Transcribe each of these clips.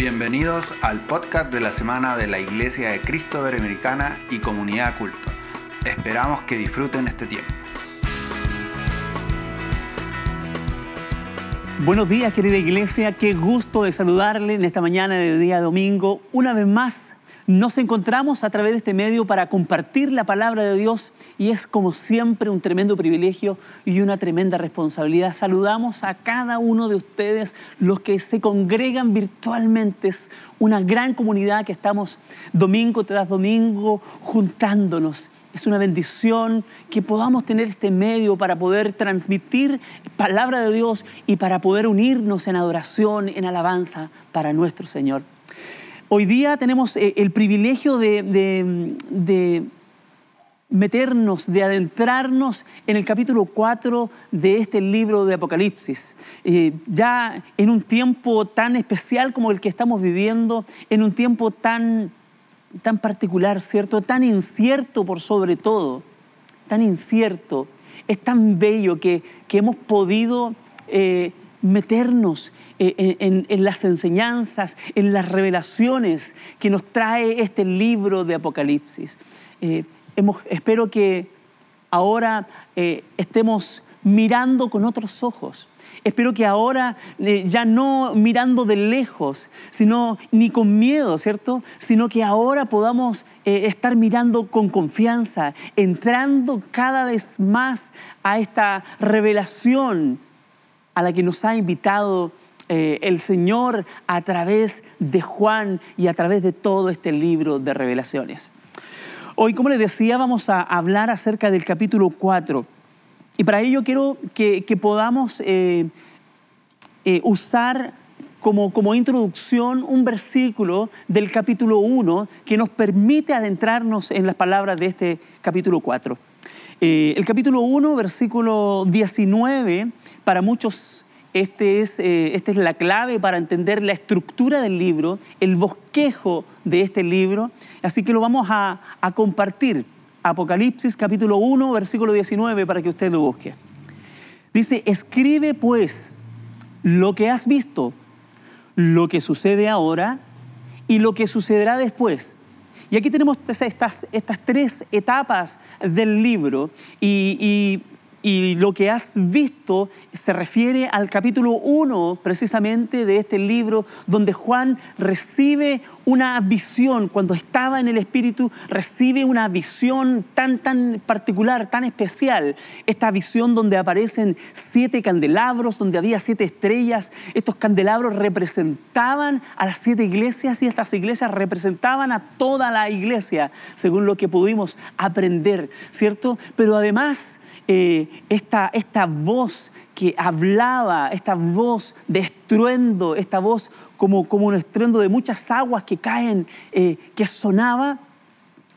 Bienvenidos al podcast de la semana de la Iglesia de Cristo Iberoamericana y Comunidad Culto. Esperamos que disfruten este tiempo. Buenos días querida iglesia, qué gusto de saludarle en esta mañana de día domingo. Una vez más nos encontramos a través de este medio para compartir la palabra de Dios y es como siempre un tremendo privilegio y una tremenda responsabilidad. Saludamos a cada uno de ustedes, los que se congregan virtualmente. Es una gran comunidad que estamos domingo tras domingo juntándonos. Es una bendición que podamos tener este medio para poder transmitir palabra de Dios y para poder unirnos en adoración, en alabanza para nuestro Señor. Hoy día tenemos eh, el privilegio de, meternos, de adentrarnos en el capítulo 4 de este libro de Apocalipsis. Eh, ya en un tiempo tan especial como el que estamos viviendo, en un tiempo tan, tan particular, ¿cierto? Tan incierto por sobre todo, tan incierto. Es tan bello que, hemos podido eh, meternos eh, en, las enseñanzas, en las revelaciones que nos trae este libro de Apocalipsis. Eh, espero que ahora eh, estemos mirando con otros ojos. Espero que ahora ya no mirando de lejos, sino ni con miedo, ¿cierto? Sino que ahora podamos estar mirando con confianza, entrando cada vez más a esta revelación a la que nos ha invitado eh, el Señor a través de Juan y a través de todo este libro de revelaciones. Hoy, como les decía, vamos a hablar acerca del capítulo 4. Y para ello quiero que, podamos eh, eh, usar como, como, introducción un versículo del capítulo 1 que nos permite adentrarnos en las palabras de este capítulo 4. el capítulo 1, versículo 19, para muchos este es, eh, esta es la clave para entender la estructura del libro, el bosquejo de este libro. Así que lo vamos a, compartir. Apocalipsis capítulo 1, versículo 19, para que usted lo busque. Dice, escribe pues lo que has visto, lo que sucede ahora y lo que sucederá después. Y aquí tenemos estas, estas tres etapas del libro y y lo que has visto se refiere al capítulo 1 precisamente de este libro, donde Juan recibe una visión, cuando estaba en el Espíritu, recibe una visión tan, tan particular, tan especial. Esta visión donde aparecen siete candelabros, donde había siete estrellas. Estos candelabros representaban a las siete iglesias y estas iglesias representaban a toda la iglesia, según lo que pudimos aprender, ¿cierto? Pero además eh, esta, esta voz que hablaba, esta voz de estruendo, esta voz como, como un estruendo de muchas aguas que caen, eh, que sonaba,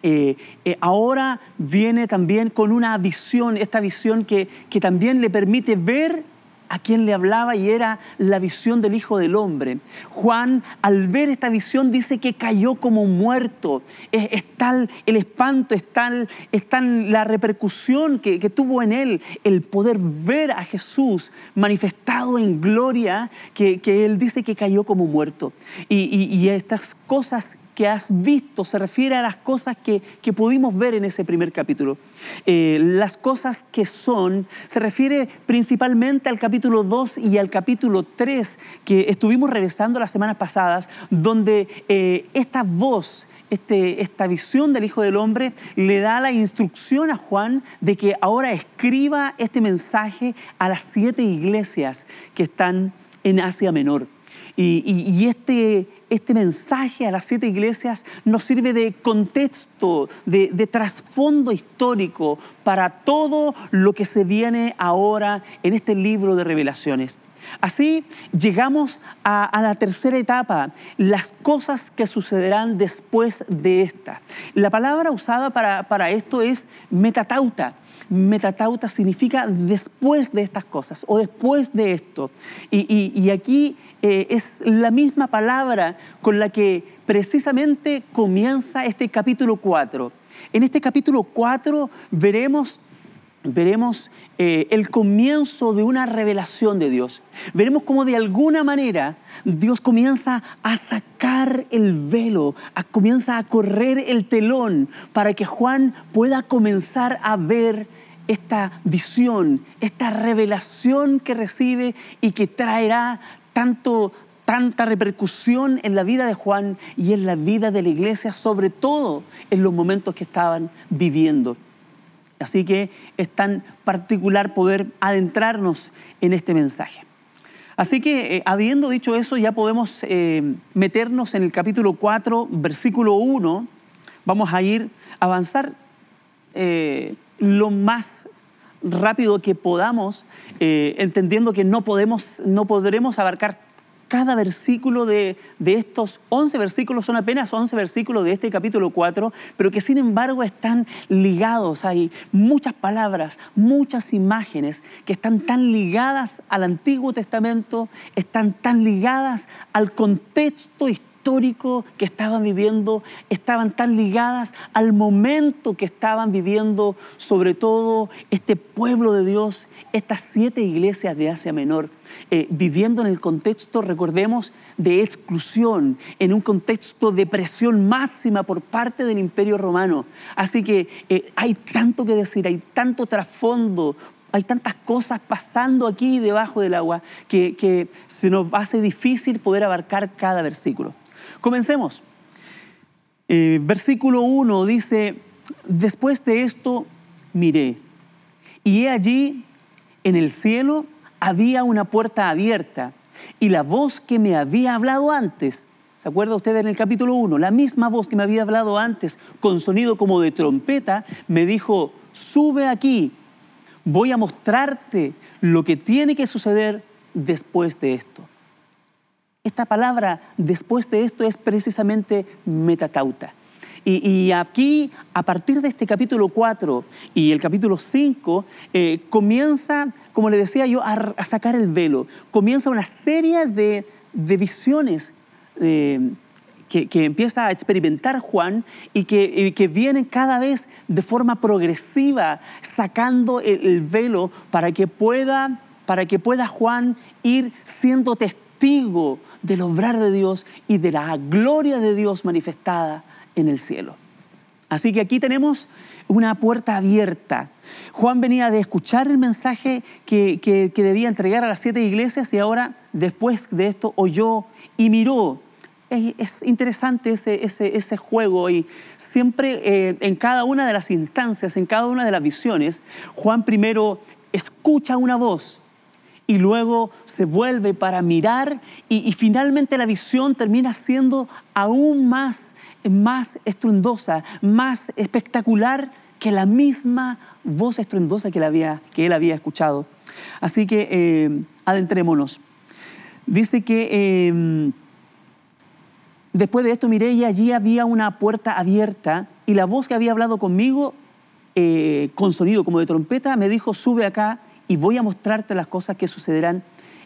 eh, ahora viene también con una visión, esta visión que, que también le permite ver a quien le hablaba y era la visión del Hijo del Hombre. Juan, al ver esta visión, dice que cayó como muerto. Es, tal el espanto, es tal, es tal la repercusión que, tuvo en él el poder ver a Jesús manifestado en gloria, que, él dice que cayó como muerto. Y, y estas cosas que has visto se refiere a las cosas que, pudimos ver en ese primer capítulo. Eh, las cosas que son se refiere principalmente al capítulo 2 y al capítulo 3 que estuvimos revisando las semanas pasadas, donde eh, esta voz, este, esta visión del Hijo del Hombre le da la instrucción a Juan de que ahora escriba este mensaje a las siete iglesias que están en Asia Menor. Y este, este mensaje a las siete iglesias nos sirve de contexto, de, trasfondo histórico para todo lo que se viene ahora en este libro de revelaciones. Así llegamos a, la tercera etapa, las cosas que sucederán después de esta. La palabra usada para, esto es metatauta metatauta significa después de estas cosas o después de esto. Y, aquí eh, es la misma palabra con la que precisamente comienza este capítulo 4. En este capítulo 4 veremos veremos eh, el comienzo de una revelación de Dios. Veremos cómo de alguna manera Dios comienza a sacar el velo, comienza a correr el telón para que Juan pueda comenzar a ver esta visión, esta revelación que recibe y que traerá tanto tanta repercusión en la vida de Juan y en la vida de la iglesia, sobre todo en los momentos que estaban viviendo. Así que es tan particular poder adentrarnos en este mensaje. Así que, eh, habiendo dicho eso, ya podemos eh, meternos en el capítulo 4, versículo 1. Vamos a ir a avanzar eh, lo más rápido que podamos, entendiendo que no, podemos, no podremos abarcar cada versículo de, estos 11 versículos son apenas 11 versículos de este capítulo 4, pero que sin embargo están ligados. Hay muchas palabras, muchas imágenes que están tan ligadas al Antiguo Testamento, están tan ligadas al contexto histórico histórico que estaban viviendo, estaban tan ligadas al momento que estaban viviendo, sobre todo este pueblo de Dios, estas siete iglesias de Asia Menor, eh, viviendo en el contexto, recordemos, de exclusión, en un contexto de presión máxima por parte del imperio romano. Así que eh, hay tanto que decir, hay tanto trasfondo hay tantas cosas pasando aquí debajo del agua que, que, se nos hace difícil poder abarcar cada versículo. Comencemos. Eh, versículo 1 dice, después de esto miré, y he allí en el cielo había una puerta abierta, y la voz que me había hablado antes, ¿se acuerda usted en el capítulo 1? La misma voz que me había hablado antes, con sonido como de trompeta, me dijo, sube aquí, voy a mostrarte lo que tiene que suceder después de esto. Esta palabra después de esto es precisamente metatauta. Y, aquí, a partir de este capítulo 4 y el capítulo 5, eh, comienza, como le decía yo, a, sacar el velo. Comienza una serie de, visiones eh, que, empieza a experimentar Juan y que, vienen cada vez de forma progresiva, sacando el, el velo para que, pueda, para que pueda Juan ir siendo testigo del obrar de Dios y de la gloria de Dios manifestada en el cielo. Así que aquí tenemos una puerta abierta. Juan venía de escuchar el mensaje que, debía entregar a las siete iglesias y ahora, después de esto, oyó y miró. Es, interesante ese, ese, juego y siempre eh, en cada una de las instancias, en cada una de las visiones, Juan primero escucha una voz y luego se vuelve para mirar y, finalmente la visión termina siendo aún más, más estruendosa, más espectacular que la misma voz estruendosa que él había, que él había escuchado. Así que eh, adentrémonos. Dice que em, después de esto miré y allí había una puerta abierta y la voz que había hablado conmigo eh, con sonido como de trompeta me dijo, sube acá y voy a mostrarte las cosas que sucederán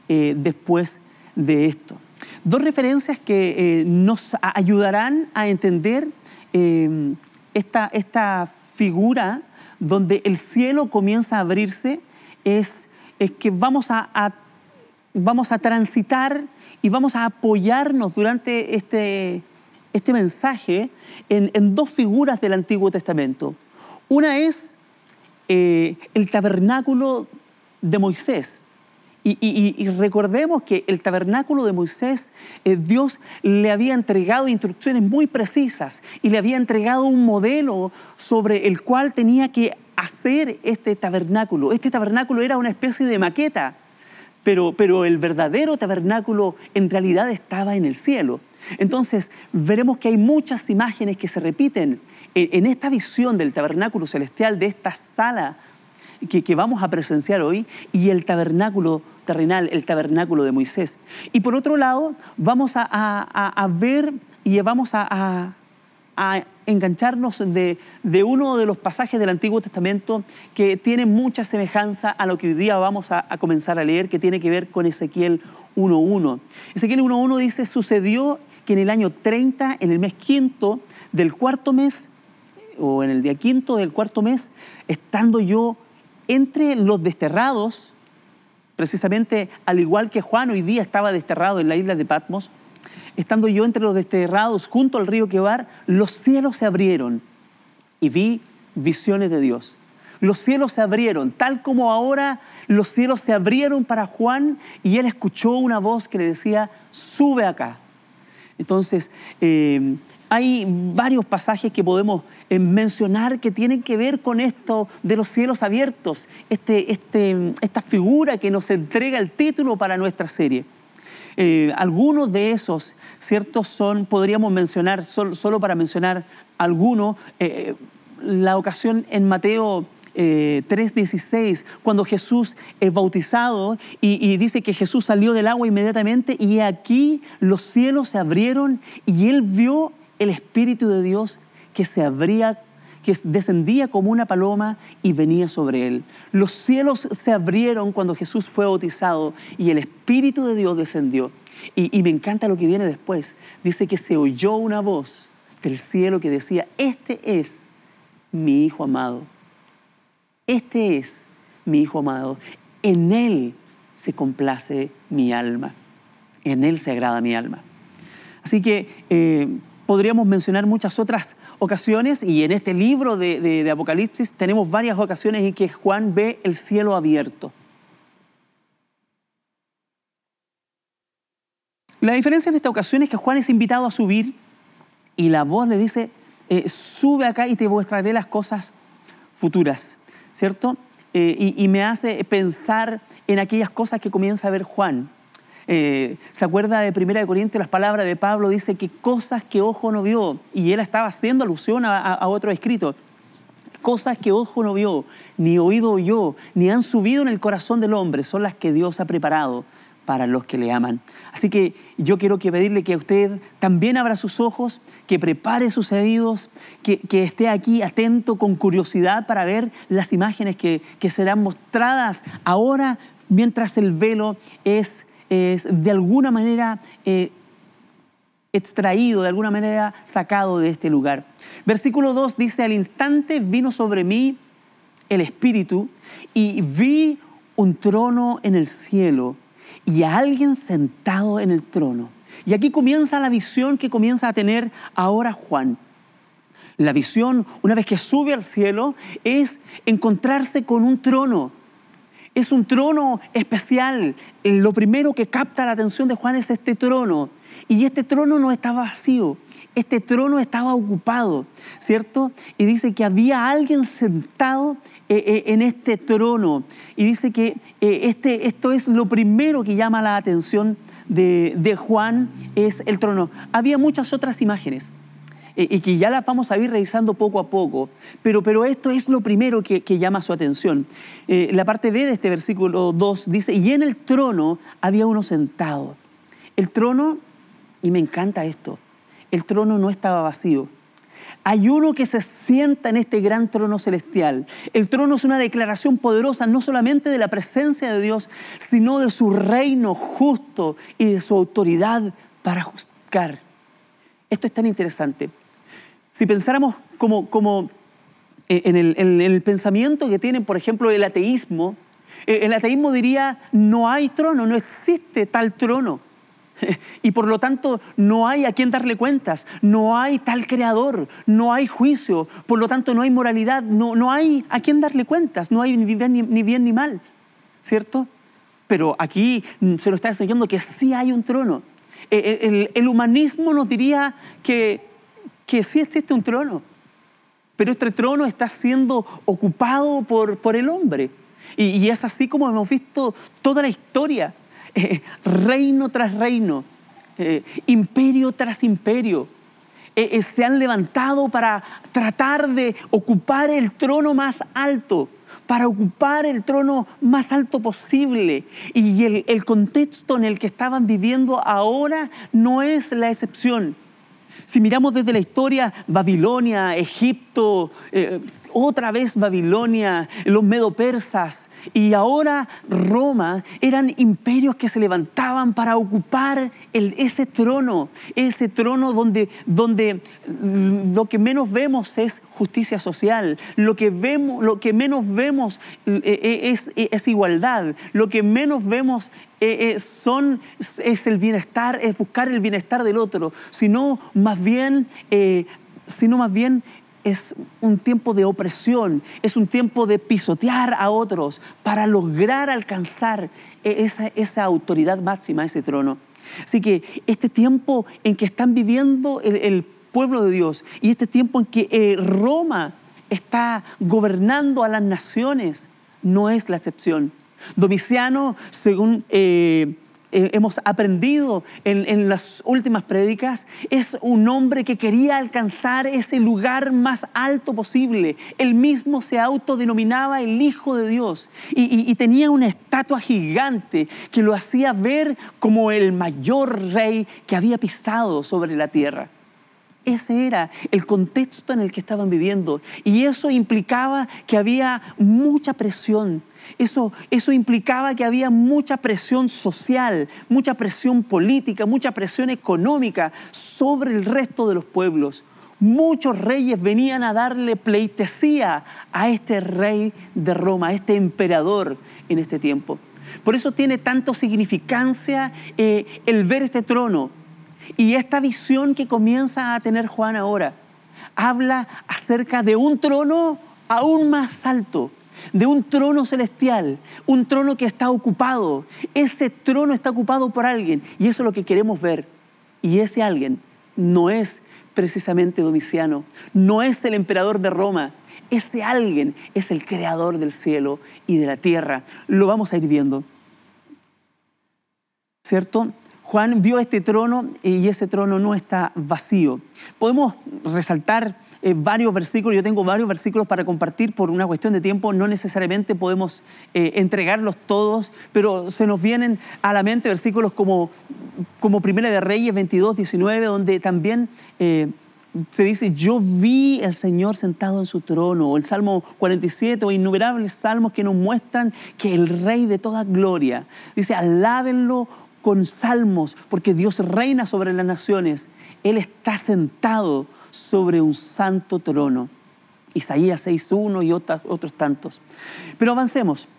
eh, después de esto. Dos referencias que eh, nos ayudarán a entender eh, esta, esta, figura donde el cielo comienza a abrirse es, es que vamos a, vamos a transitar y vamos a apoyarnos durante este, este mensaje en, en dos figuras del Antiguo Testamento. Una es el tabernáculo de Moisés. Y, recordemos que el tabernáculo de Moisés, eh, Dios le había entregado instrucciones muy precisas y le había entregado un modelo sobre el cual tenía que hacer este tabernáculo. Este tabernáculo era una especie de maqueta, pero, pero el verdadero tabernáculo en realidad estaba en el cielo. Entonces veremos que hay muchas imágenes que se repiten en esta visión del tabernáculo celestial, de esta sala que, vamos a presenciar hoy y el tabernáculo terrenal, el tabernáculo de Moisés. Y por otro lado, vamos a, ver y vamos a, engancharnos de, uno de los pasajes del Antiguo Testamento que tiene mucha semejanza a lo que hoy día vamos a, comenzar a leer, que tiene que ver con Ezequiel 1.1. Ezequiel 1.1 dice, sucedió que en el año 30, en el mes quinto del cuarto mes, o en el día quinto del cuarto mes, estando yo entre los desterrados, precisamente al igual que Juan hoy día estaba desterrado en la isla de Patmos, estando yo entre los desterrados junto al río Quebar, los cielos se abrieron y vi visiones de Dios. Los cielos se abrieron, tal como ahora los cielos se abrieron para Juan y él escuchó una voz que le decía, sube acá. Entonces, eh, hay varios pasajes que podemos eh, mencionar que tienen que ver con esto de los cielos abiertos, este, este, esta figura que nos entrega el título para nuestra serie. Eh, algunos de esos, ¿ciertos? Son, podríamos mencionar, solo, para mencionar algunos, la ocasión en Mateo 3.16, cuando Jesús es bautizado y, dice que Jesús salió del agua inmediatamente y aquí los cielos se abrieron y él vio el Espíritu de Dios que se abría que descendía como una paloma y venía sobre él. Los cielos se abrieron cuando Jesús fue bautizado y el Espíritu de Dios descendió. Y, y me encanta lo que viene después. Dice que se oyó una voz del cielo que decía, este es mi Hijo amado. Este es mi Hijo amado. En Él se complace mi alma. En Él se agrada mi alma. Así que eh, podríamos mencionar muchas otras ocasiones y en este libro de, Apocalipsis tenemos varias ocasiones en que Juan ve el cielo abierto. La diferencia en esta ocasión es que Juan es invitado a subir y la voz le dice, eh, sube acá y te mostraré las cosas futuras, ¿cierto? Eh, y, me hace pensar en aquellas cosas que comienza a ver Juan. Eh, ¿Se acuerda de Primera de Corintios? Las palabras de Pablo dice que cosas que ojo no vio, y él estaba haciendo alusión a, otro escrito, cosas que ojo no vio, ni oído oyó, ni han subido en el corazón del hombre, son las que Dios ha preparado para los que le aman. Así que yo quiero que pedirle que usted también abra sus ojos, que prepare sus oídos, que, esté aquí atento con curiosidad para ver las imágenes que, serán mostradas ahora mientras el velo es, es de alguna manera eh, extraído, de alguna manera sacado de este lugar. Versículo 2 dice, al instante vino sobre mí el Espíritu y vi un trono en el cielo y a alguien sentado en el trono. Y aquí comienza la visión que comienza a tener ahora Juan. La visión, una vez que sube al cielo, es encontrarse con un trono. Es un trono especial. Lo primero que capta la atención de Juan es este trono. Y este trono no estaba vacío, este trono estaba ocupado, ¿cierto? Y dice que había alguien sentado eh, eh, en este trono. Y dice que eh, este, esto es lo primero que llama la atención de, Juan, es el trono. Había muchas otras imágenes y que ya las vamos a ir revisando poco a poco, pero, pero esto es lo primero que, que llama su atención. la parte B de este versículo 2 dice, y en el trono había uno sentado. El trono, y me encanta esto, el trono no estaba vacío. Hay uno que se sienta en este gran trono celestial. El trono es una declaración poderosa no solamente de la presencia de Dios, sino de su reino justo y de su autoridad para juzgar. Esto es tan interesante. Si pensáramos como, como eh, en, el, en el pensamiento que tienen, por ejemplo, el ateísmo, eh, el ateísmo diría, no hay trono, no existe tal trono. Y por lo tanto no hay a quien darle cuentas, no hay tal creador, no hay juicio, por lo tanto no hay moralidad, no, no hay a quien darle cuentas, no hay ni bien ni, mal, ¿cierto? Pero aquí se lo está enseñando que sí hay un trono. E, e, el, humanismo nos diría que, que sí existe un trono, pero este trono está siendo ocupado por, por el hombre. Y, es así como hemos visto toda la historia reino tras reino, eh, imperio tras imperio. Eh, eh, se han levantado para tratar de ocupar el trono más alto, para ocupar el trono más alto posible. Y el contexto en el que estaban viviendo ahora no es la excepción. Si miramos desde la historia, Babilonia, Egipto, eh, otra vez Babilonia, los medopersas y ahora Roma eran imperios que se levantaban para ocupar ese trono, ese trono donde, donde lo que menos vemos es justicia social, lo que, vemos, lo que menos vemos eh, eh, es, es, igualdad, lo que menos vemos son, es el bienestar, es buscar el bienestar del otro, sino más bien, sino más bien es un tiempo de opresión, es un tiempo de pisotear a otros para lograr alcanzar e-, esa, autoridad máxima, ese trono. Así que este tiempo en que están viviendo el, pueblo de Dios y este tiempo en que eh, Roma está gobernando a las naciones, no es la excepción. Domiciano, según... Eh, eh, hemos aprendido en, las últimas prédicas, es un hombre que quería alcanzar ese lugar más alto posible. Él mismo se autodenominaba el Hijo de Dios y, y tenía una estatua gigante que lo hacía ver como el mayor rey que había pisado sobre la tierra. Ese era el contexto en el que estaban viviendo. Y eso implicaba que había mucha presión. Eso, eso implicaba que había mucha presión social, mucha presión política, mucha presión económica sobre el resto de los pueblos. Muchos reyes venían a darle pleitesía a este rey de Roma, a este emperador en este tiempo. Por eso tiene tanto significancia eh, el ver este trono, y esta visión que comienza a tener Juan ahora habla acerca de un trono aún más alto, de un trono celestial, un trono que está ocupado. Ese trono está ocupado por alguien y eso es lo que queremos ver. Y ese alguien no es precisamente Domiciano, no es el emperador de Roma, ese alguien es el creador del cielo y de la tierra. Lo vamos a ir viendo. ¿Cierto? Juan vio este trono y ese trono no está vacío. Podemos resaltar eh, varios versículos, yo tengo varios versículos para compartir por una cuestión de tiempo, no necesariamente podemos eh, entregarlos todos, pero se nos vienen a la mente versículos como, como Primera de Reyes 22, 19, donde también... Eh, se dice, yo vi al Señor sentado en su trono, o el Salmo 47, o innumerables salmos que nos muestran que el Rey de toda gloria, dice, alábenlo con salmos, porque Dios reina sobre las naciones. Él está sentado sobre un santo trono. Isaías 6.1 y otros tantos. Pero avancemos.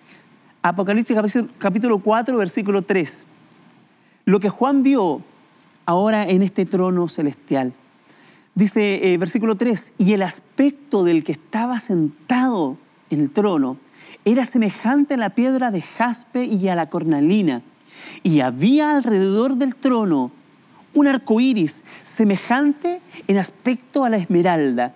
Apocalipsis capítulo 4, versículo 3. Lo que Juan vio ahora en este trono celestial. Dice eh, versículo 3, y el aspecto del que estaba sentado en el trono era semejante a la piedra de jaspe y a la cornalina y había alrededor del trono un arco iris semejante en aspecto a la esmeralda.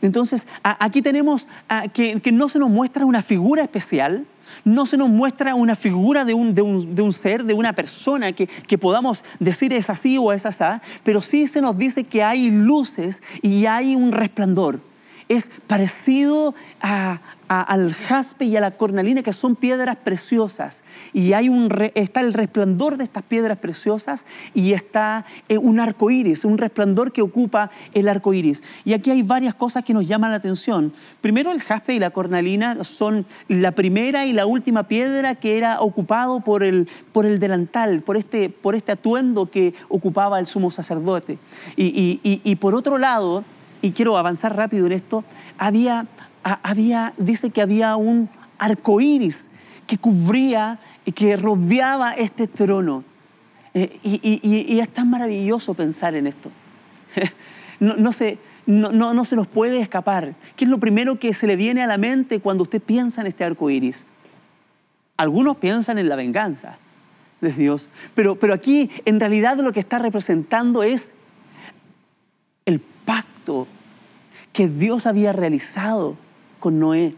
Entonces, aquí tenemos que, no se nos muestra una figura especial, no se nos muestra una figura de un, de un, ser, de una persona que, que, podamos decir es así o es así, pero sí se nos dice que hay luces y hay un resplandor. Es parecido al jaspe y a la cornalina, que son piedras preciosas. Y hay un está el resplandor de estas piedras preciosas y está eh, un arco iris, un resplandor que ocupa el arco iris. Y aquí hay varias cosas que nos llaman la atención. Primero, el jaspe y la cornalina son la primera y la última piedra que era ocupado por el, por el delantal, por este, por este atuendo que ocupaba el sumo sacerdote. Y, y por otro lado, y quiero avanzar rápido en esto, había había, dice que había un arco iris que cubría y que rodeaba este trono. Eh, y, es tan maravilloso pensar en esto. no, se, no, se nos puede escapar. ¿Qué es lo primero que se le viene a la mente cuando usted piensa en este arco iris? Algunos piensan en la venganza de Dios, pero, pero aquí en realidad lo que está representando es el que Dios había realizado con Noé.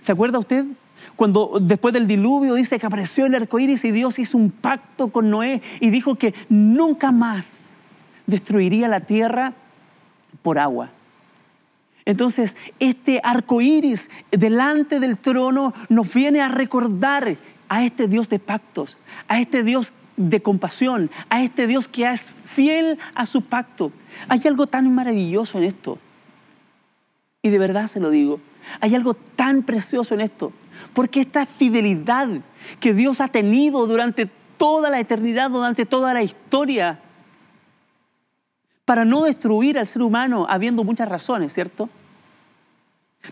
¿Se acuerda usted? Cuando después del diluvio dice que apareció el arco iris y Dios hizo un pacto con Noé y dijo que nunca más destruiría la tierra por agua. Entonces, este arco iris delante del trono nos viene a recordar a este Dios de pactos, a este Dios de compasión, a este Dios que es fiel a su pacto. Hay algo tan maravilloso en esto Y de verdad se lo digo. Hay algo tan precioso en esto. Porque esta fidelidad que Dios ha tenido durante toda la eternidad, durante toda la historia, para no destruir al ser humano, habiendo muchas razones, ¿cierto?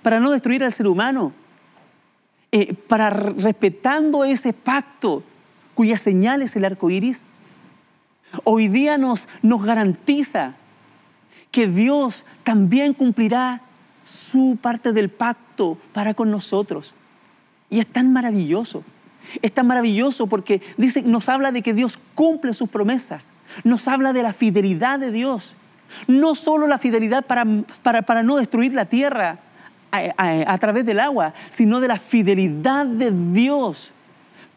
Para no destruir al ser humano, eh, para respetando ese pacto cuya señal es el arco iris, hoy día nos, nos garantiza que Dios también cumplirá su parte del pacto para con nosotros. Y es tan maravilloso. Es tan maravilloso porque dice, nos habla de que Dios cumple sus promesas. Nos habla de la fidelidad de Dios. No solo la fidelidad para, para, no destruir la tierra a, través del agua, sino de la fidelidad de Dios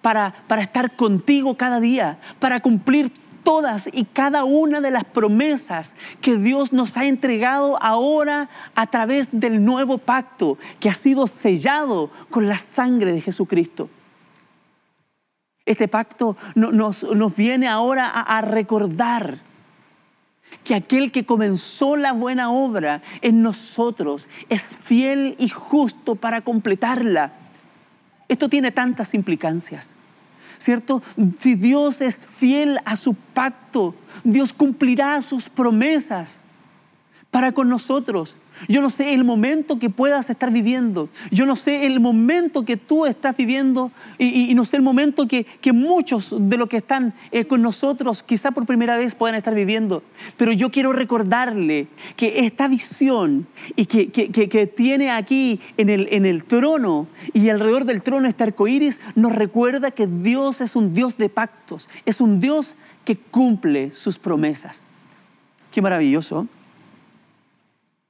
para, para estar contigo cada día, para cumplir todas y cada una de las promesas que Dios nos ha entregado ahora a través del nuevo pacto que ha sido sellado con la sangre de Jesucristo. Este pacto nos, viene ahora a, a recordar que aquel que comenzó la buena obra en nosotros es fiel y justo para completarla. Esto tiene tantas implicancias. ¿cierto? Si Dios es fiel a su pacto, Dios cumplirá sus promesas para con nosotros. Yo no sé el momento que puedas estar viviendo. Yo no sé el momento que tú estás viviendo y, no sé el momento que, muchos de los que están eh, con nosotros quizá por primera vez puedan estar viviendo. Pero yo quiero recordarle que esta visión y que, que tiene aquí en el, en el trono y alrededor del trono este arco iris nos recuerda que Dios es un Dios de pactos, es un Dios que cumple sus promesas. Qué maravilloso.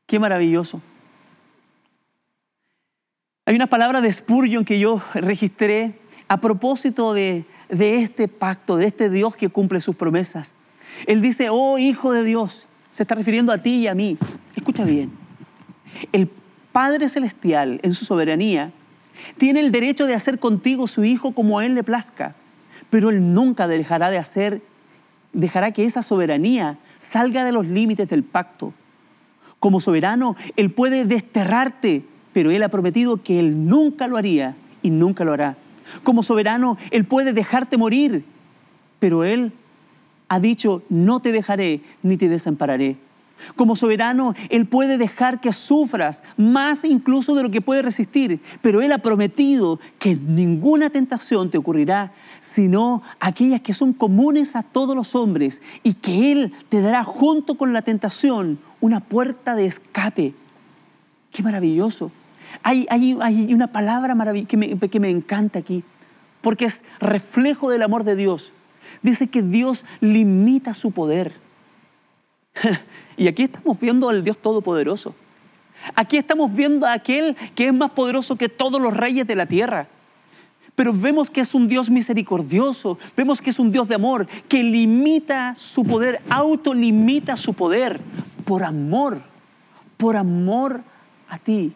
Qué maravilloso. Hay una palabra de Spurgeon que yo registré a propósito de, este pacto, de este Dios que cumple sus promesas. Él dice, oh Hijo de Dios, se está refiriendo a ti y a mí. Escucha bien, el Padre Celestial en su soberanía tiene el derecho de hacer contigo su Hijo como a Él le plazca, pero Él nunca dejará de hacer, dejará que esa soberanía salga de los límites del pacto como soberano, Él puede desterrarte, pero Él ha prometido que Él nunca lo haría y nunca lo hará. Como soberano, Él puede dejarte morir, pero Él ha dicho, no te dejaré ni te desampararé. Como soberano, Él puede dejar que sufras más incluso de lo que puede resistir, pero Él ha prometido que ninguna tentación te ocurrirá, sino aquellas que son comunes a todos los hombres y que Él te dará junto con la tentación una puerta de escape. Qué maravilloso. Hay, una palabra que me, que me encanta aquí, porque es reflejo del amor de Dios. Dice que Dios limita su poder. Y aquí estamos viendo al Dios Todopoderoso. Aquí estamos viendo a aquel que es más poderoso que todos los reyes de la tierra. Pero vemos que es un Dios misericordioso, vemos que es un Dios de amor, que limita su poder, autolimita su poder por amor, por amor a ti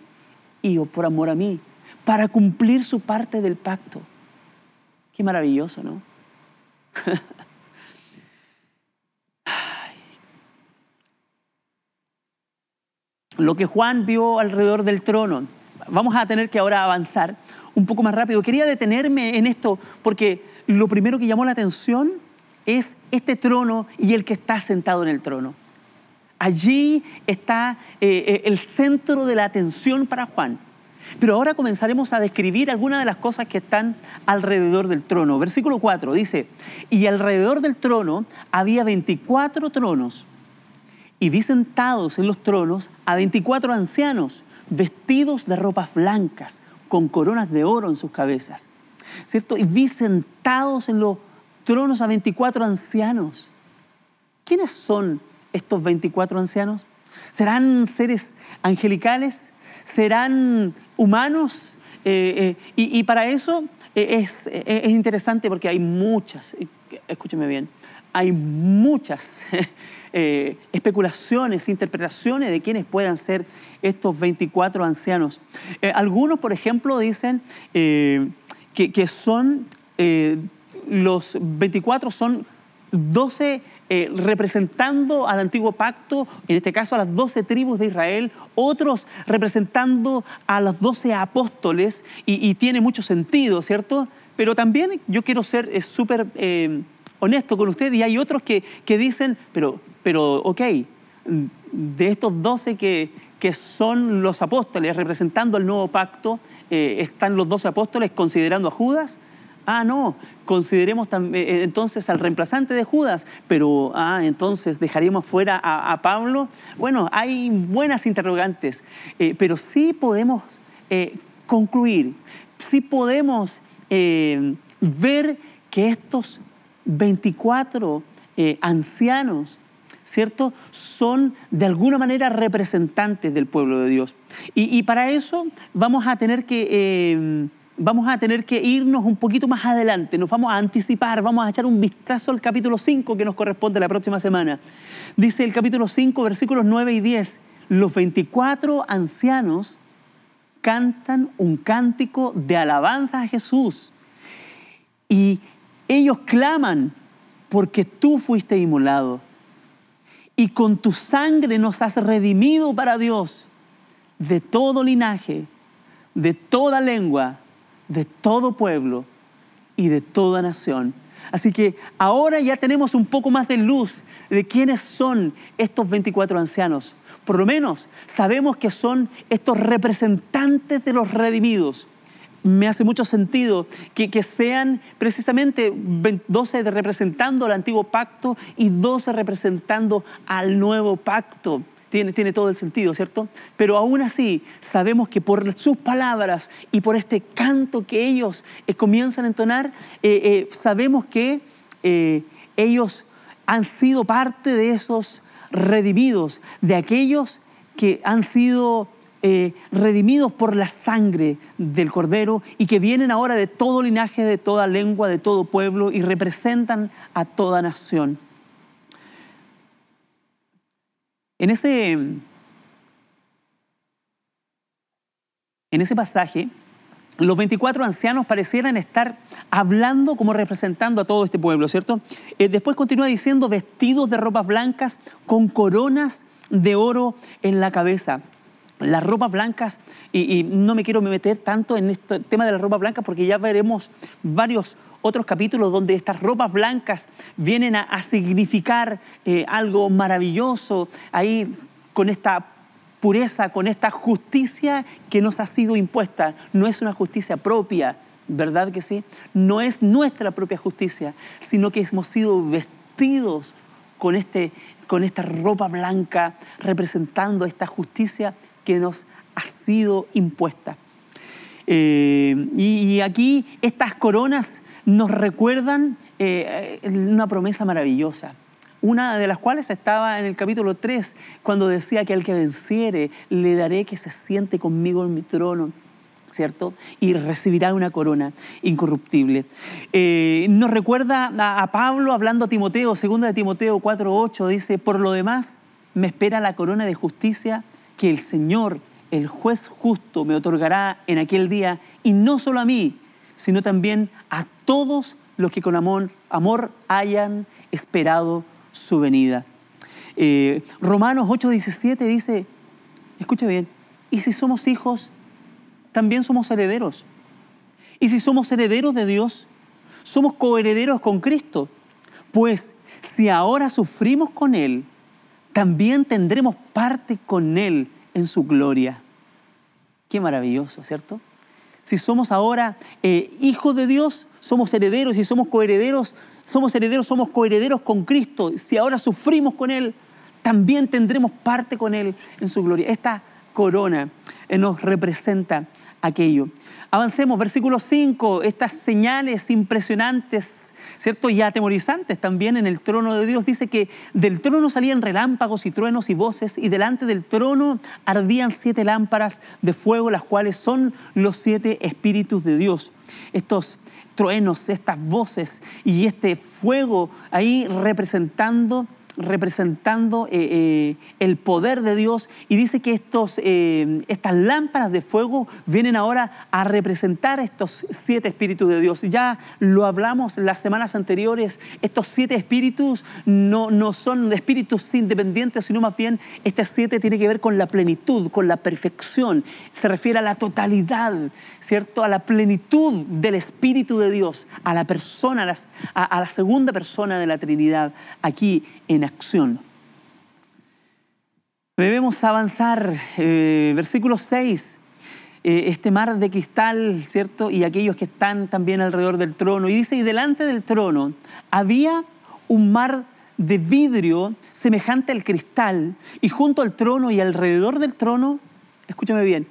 y por amor a mí, para cumplir su parte del pacto. Qué maravilloso, ¿no? lo que Juan vio alrededor del trono. Vamos a tener que ahora avanzar un poco más rápido. Quería detenerme en esto porque lo primero que llamó la atención es este trono y el que está sentado en el trono. Allí está eh, eh, el centro de la atención para Juan. Pero ahora comenzaremos a describir algunas de las cosas que están alrededor del trono. Versículo 4 dice, y alrededor del trono había 24 tronos y vi sentados en los tronos a 24 ancianos vestidos de ropas blancas, con coronas de oro en sus cabezas. ¿Cierto? Y vi sentados en los tronos a 24 ancianos. ¿Quiénes son estos 24 ancianos? ¿Serán seres angelicales? ¿Serán humanos? Eh, eh, y, para eso eh, es, es interesante porque hay muchas, escúcheme bien, hay muchas eh, especulaciones, interpretaciones de quiénes puedan ser estos 24 ancianos. Eh, algunos, por ejemplo, dicen eh, que, son, los 24 son 12 eh, representando al antiguo pacto, en este caso a las doce tribus de Israel, otros representando a los doce apóstoles, y, tiene mucho sentido, ¿cierto? Pero también yo quiero ser súper honesto con usted, y hay otros que, que dicen, pero, pero, ok, de estos doce que, que son los apóstoles representando el nuevo pacto, eh, están los doce apóstoles considerando a Judas. Ah, no, consideremos eh, entonces al reemplazante de Judas, pero ah, entonces dejaríamos fuera a, Pablo. Bueno, hay buenas interrogantes, eh, pero sí podemos concluir, sí podemos ver que estos 24 ancianos ¿cierto? Son de alguna manera representantes del pueblo de Dios. Y, para eso vamos a tener que... Eh, vamos a tener que irnos un poquito más adelante, nos vamos a anticipar, vamos a echar un vistazo al capítulo 5 que nos corresponde la próxima semana. Dice el capítulo 5, versículos 9 y 10, los 24 ancianos cantan un cántico de alabanza a Jesús y ellos claman porque tú fuiste inmolado y con tu sangre nos has redimido para Dios de todo linaje, de toda lengua, de todo pueblo y de toda nación. Así que ahora ya tenemos un poco más de luz de quiénes son estos 24 ancianos. Por lo menos sabemos que son estos representantes de los redimidos me hace mucho sentido que, sean precisamente 12 representando al antiguo pacto y 12 representando al nuevo pacto. Tiene, tiene, todo el sentido, ¿cierto? Pero aún así sabemos que por sus palabras y por este canto que ellos eh, comienzan a entonar, eh, eh, sabemos que ellos han sido parte de esos redimidos, de aquellos que han sido eh, redimidos por la sangre del Cordero y que vienen ahora de todo linaje, de toda lengua, de todo pueblo y representan a toda nación. En ese, en ese pasaje, los 24 ancianos parecieran estar hablando como representando a todo este pueblo, ¿cierto? Eh, después continúa diciendo vestidos de ropas blancas con coronas de oro en la cabeza las ropas blancas, y, no me quiero meter tanto en este tema de las ropas blancas porque ya veremos varios otros capítulos donde estas ropas blancas vienen a, significar eh, algo maravilloso, ahí con esta pureza, con esta justicia que nos ha sido impuesta. No es una justicia propia, ¿verdad que sí? No es nuestra propia justicia, sino que hemos sido vestidos con, este, con esta ropa blanca representando esta justicia que nos ha sido impuesta. Eh, y, aquí estas coronas nos recuerdan eh, una promesa maravillosa, una de las cuales estaba en el capítulo 3, cuando decía que al que venciere le daré que se siente conmigo en mi trono. ¿Cierto? Y recibirá una corona incorruptible. Eh, nos recuerda a, Pablo hablando a Timoteo, segunda de Timoteo 4.8, dice, por lo demás me espera la corona de justicia que el Señor, el juez justo, me otorgará en aquel día, y no solo a mí, sino también a todos los que con amor, amor hayan esperado su venida. Eh, Romanos 8:17 dice, escucha bien, y si somos hijos, también somos herederos. Y si somos herederos de Dios, somos coherederos con Cristo. Pues si ahora sufrimos con Él, también tendremos parte con Él en su gloria. Qué maravilloso, ¿cierto? Si somos ahora eh, hijos de Dios, somos herederos y somos coherederos, somos herederos, somos coherederos con Cristo. Si ahora sufrimos con Él, también tendremos parte con Él en su gloria. Esta corona eh, nos representa aquello. Avancemos, versículo 5, estas señales impresionantes, ¿cierto? Y atemorizantes también en el trono de Dios. Dice que del trono salían relámpagos y truenos y voces, y delante del trono ardían siete lámparas de fuego, las cuales son los siete espíritus de Dios. Estos truenos, estas voces y este fuego ahí representando representando eh, eh, el poder de Dios y dice que estos, eh, estas lámparas de fuego vienen ahora a representar estos siete espíritus de Dios. Ya lo hablamos las semanas anteriores, estos siete espíritus no, no son espíritus independientes, sino más bien este siete tiene que ver con la plenitud, con la perfección, se refiere a la totalidad, ¿cierto? A la plenitud del Espíritu de Dios, a la persona, a la segunda persona de la Trinidad aquí en acción. Debemos avanzar. Eh, versículo 6. Eh, este mar de cristal, ¿cierto? Y aquellos que están también alrededor del trono. Y dice, y delante del trono había un mar de vidrio semejante al cristal, y junto al trono y alrededor del trono, escúchame bien,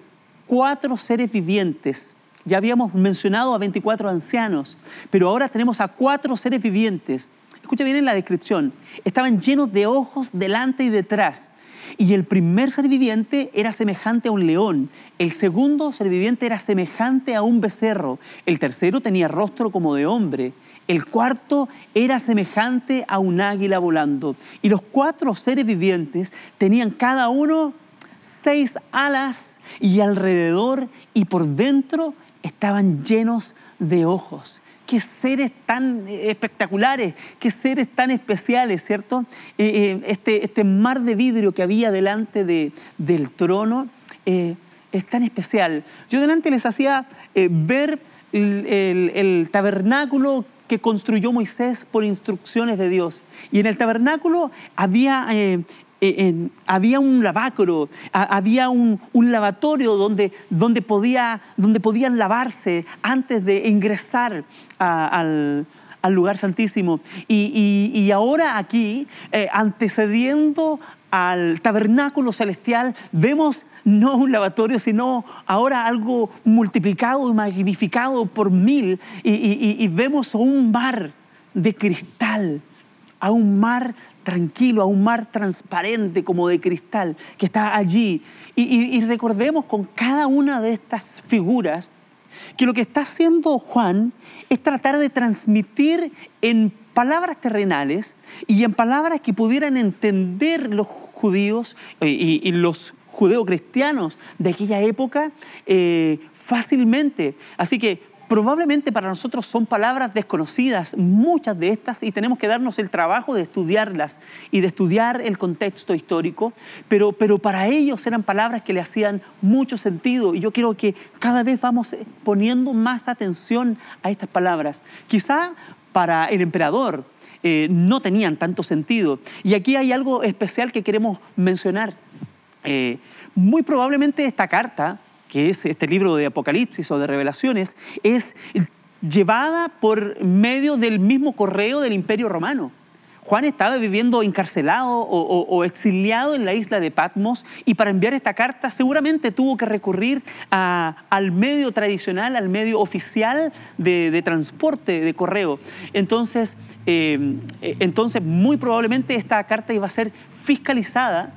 cuatro seres vivientes. Ya habíamos mencionado a 24 ancianos, pero ahora tenemos a cuatro seres vivientes escucha bien en la descripción, estaban llenos de ojos delante y detrás. Y el primer ser viviente era semejante a un león, el segundo ser viviente era semejante a un becerro, el tercero tenía rostro como de hombre, el cuarto era semejante a un águila volando. Y los cuatro seres vivientes tenían cada uno seis alas y alrededor y por dentro estaban llenos de ojos qué seres tan espectaculares, qué seres tan especiales, ¿cierto? Eh, eh, este, este, mar de vidrio que había delante de, del trono eh, es tan especial. Yo delante les hacía ver el, tabernáculo que construyó Moisés por instrucciones de Dios. Y en el tabernáculo había eh, había un lavacro, había un, lavatorio donde, donde, podía, donde, podían lavarse antes de ingresar al, lugar santísimo. Y, ahora aquí, eh, antecediendo al tabernáculo celestial, vemos no un lavatorio, sino ahora algo multiplicado y magnificado por mil, y vemos un mar de cristal, a un mar tranquilo, a un mar transparente como de cristal que está allí. Y, recordemos con cada una de estas figuras que lo que está haciendo Juan es tratar de transmitir en palabras terrenales y en palabras que pudieran entender los judíos eh, y, los judeocristianos de aquella época eh, fácilmente. Así que Probablemente para nosotros son palabras desconocidas, muchas de estas, y tenemos que darnos el trabajo de estudiarlas y de estudiar el contexto histórico, pero, pero para ellos eran palabras que le hacían mucho sentido y yo quiero que cada vez vamos poniendo más atención a estas palabras. Quizá para el emperador eh, no tenían tanto sentido. Y aquí hay algo especial que queremos mencionar. Eh, muy probablemente esta carta que es este libro de Apocalipsis o de Revelaciones, es llevada por medio del mismo correo del Imperio Romano. Juan estaba viviendo encarcelado o, exiliado en la isla de Patmos y para enviar esta carta seguramente tuvo que recurrir al medio tradicional, al medio oficial de, transporte de correo. Entonces, eh, entonces, muy probablemente esta carta iba a ser fiscalizada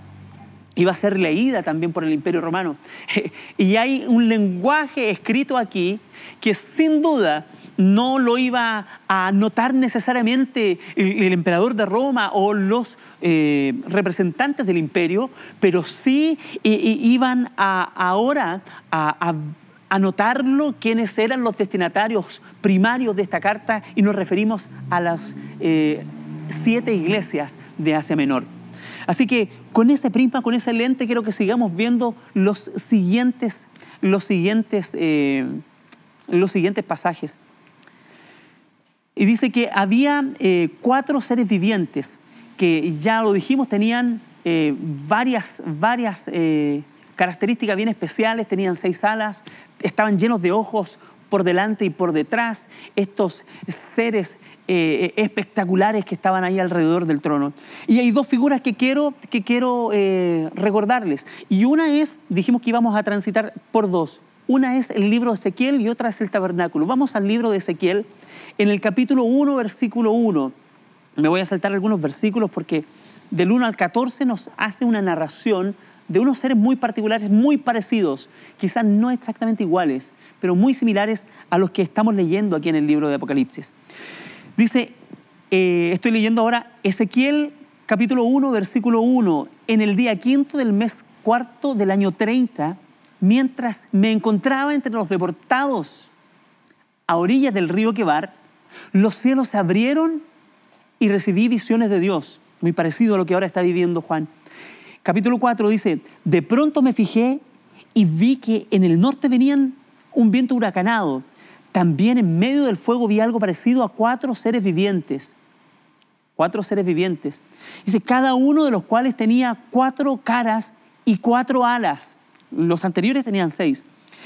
iba a ser leída también por el Imperio Romano. Y hay un lenguaje escrito aquí que sin duda no lo iba a notar necesariamente el, emperador de Roma o los eh, representantes del imperio, pero sí iban a, ahora a, a notarlo quiénes eran los destinatarios primarios de esta carta y nos referimos a las eh, siete iglesias de Asia Menor. Así que con ese prisma, con ese lente, quiero que sigamos viendo los siguientes, los siguientes, eh, los siguientes pasajes. Y dice que había eh, cuatro seres vivientes que ya lo dijimos, tenían eh, varias, varias características bien especiales, tenían seis alas, estaban llenos de ojos por delante y por detrás, estos seres eh, espectaculares que estaban ahí alrededor del trono. Y hay dos figuras que quiero, que quiero eh, recordarles. Y una es, dijimos que íbamos a transitar por dos. Una es el libro de Ezequiel y otra es el tabernáculo. Vamos al libro de Ezequiel en el capítulo 1, versículo 1. Me voy a saltar algunos versículos porque del 1 al 14 nos hace una narración de unos seres muy particulares, muy parecidos, quizás no exactamente iguales, pero muy similares a los que estamos leyendo aquí en el libro de Apocalipsis. Dice, eh, estoy leyendo ahora Ezequiel capítulo 1, versículo 1, en el día quinto del mes cuarto del año 30, mientras me encontraba entre los deportados a orillas del río Quebar, los cielos se abrieron y recibí visiones de Dios, muy parecido a lo que ahora está viviendo Juan. Capítulo 4 dice, de pronto me fijé y vi que en el norte venían un viento huracanado. También en medio del fuego vi algo parecido a cuatro seres vivientes. Cuatro seres vivientes. Dice, cada uno de los cuales tenía cuatro caras y cuatro alas. Los anteriores tenían seis.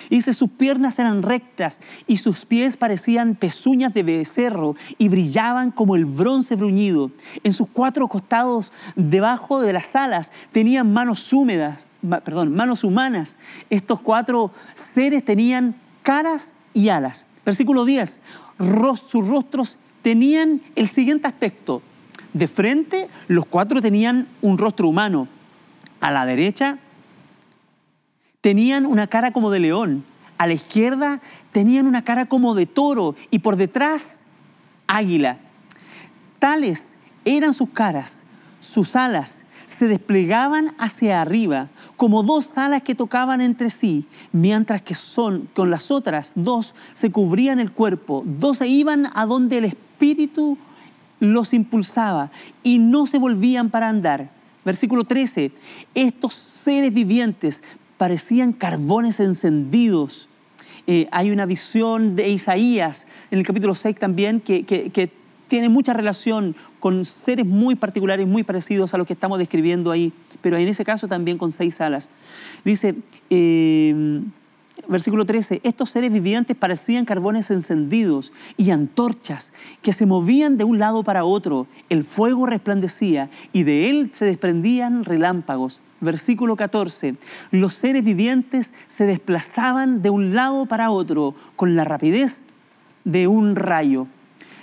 Dice, sus piernas eran rectas y sus pies parecían pezuñas de becerro y brillaban como el bronce bruñido. En sus cuatro costados, debajo de las alas, tenían manos húmedas, perdón, manos humanas. Estos cuatro seres tenían caras y alas. Versículo 10, sus rostros tenían el siguiente aspecto. De frente, los cuatro tenían un rostro humano. A la derecha, tenían una cara como de león. A la izquierda, tenían una cara como de toro. Y por detrás, águila. Tales eran sus caras, sus alas se desplegaban hacia arriba como dos alas que tocaban entre sí, mientras que son con las otras dos se cubrían el cuerpo, dos se iban a donde el espíritu los impulsaba y no se volvían para andar. Versículo 13, estos seres vivientes parecían carbones encendidos. Eh, hay una visión de Isaías en el capítulo 6 también que, que, tiene mucha relación con seres muy particulares, muy parecidos a los que estamos describiendo ahí, pero en ese caso también con seis alas. Dice, eh, versículo 13, estos seres vivientes parecían carbones encendidos y antorchas que se movían de un lado para otro. El fuego resplandecía y de él se desprendían relámpagos. Versículo 14, los seres vivientes se desplazaban de un lado para otro con la rapidez de un rayo.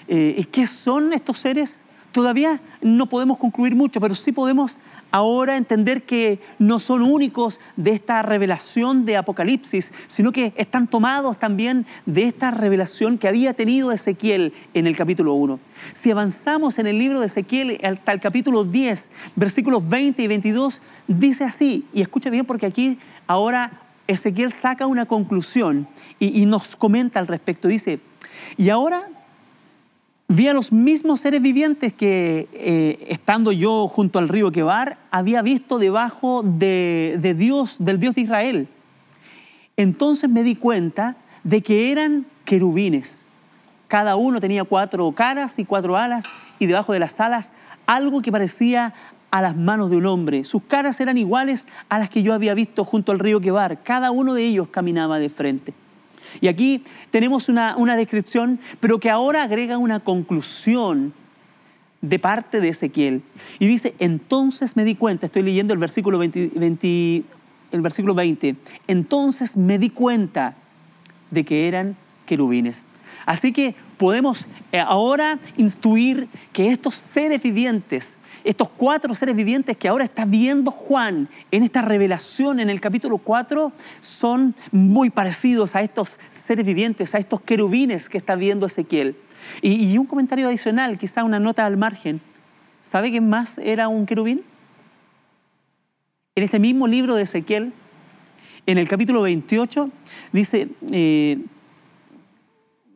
Eh, ¿Qué son estos seres? Todavía no podemos concluir mucho, pero sí podemos ahora entender que no son únicos de esta revelación de Apocalipsis, sino que están tomados también de esta revelación que había tenido Ezequiel en el capítulo 1. Si avanzamos en el libro de Ezequiel hasta el capítulo 10, versículos 20 y 22, dice así, y escucha bien porque aquí ahora Ezequiel saca una conclusión y, y nos comenta al respecto. Dice, y ahora Vi a los mismos seres vivientes que, eh, estando yo junto al río Quebar, había visto debajo de, Dios, del Dios de Israel. Entonces me di cuenta de que eran querubines. Cada uno tenía cuatro caras y cuatro alas, y debajo de las alas algo que parecía a las manos de un hombre. Sus caras eran iguales a las que yo había visto junto al río Quebar. Cada uno de ellos caminaba de frente. Y aquí tenemos una, descripción, pero que ahora agrega una conclusión de parte de Ezequiel. Y dice, entonces me di cuenta, estoy leyendo el versículo 20, el versículo 20, entonces me di cuenta de que eran querubines. Así que podemos eh, ahora instruir que estos seres vivientes estos cuatro seres vivientes que ahora está viendo Juan en esta revelación en el capítulo 4 son muy parecidos a estos seres vivientes, a estos querubines que está viendo Ezequiel. Y, un comentario adicional, quizá una nota al margen. ¿Sabe quién más era un querubín? En este mismo libro de Ezequiel, en el capítulo 28, dice, eh,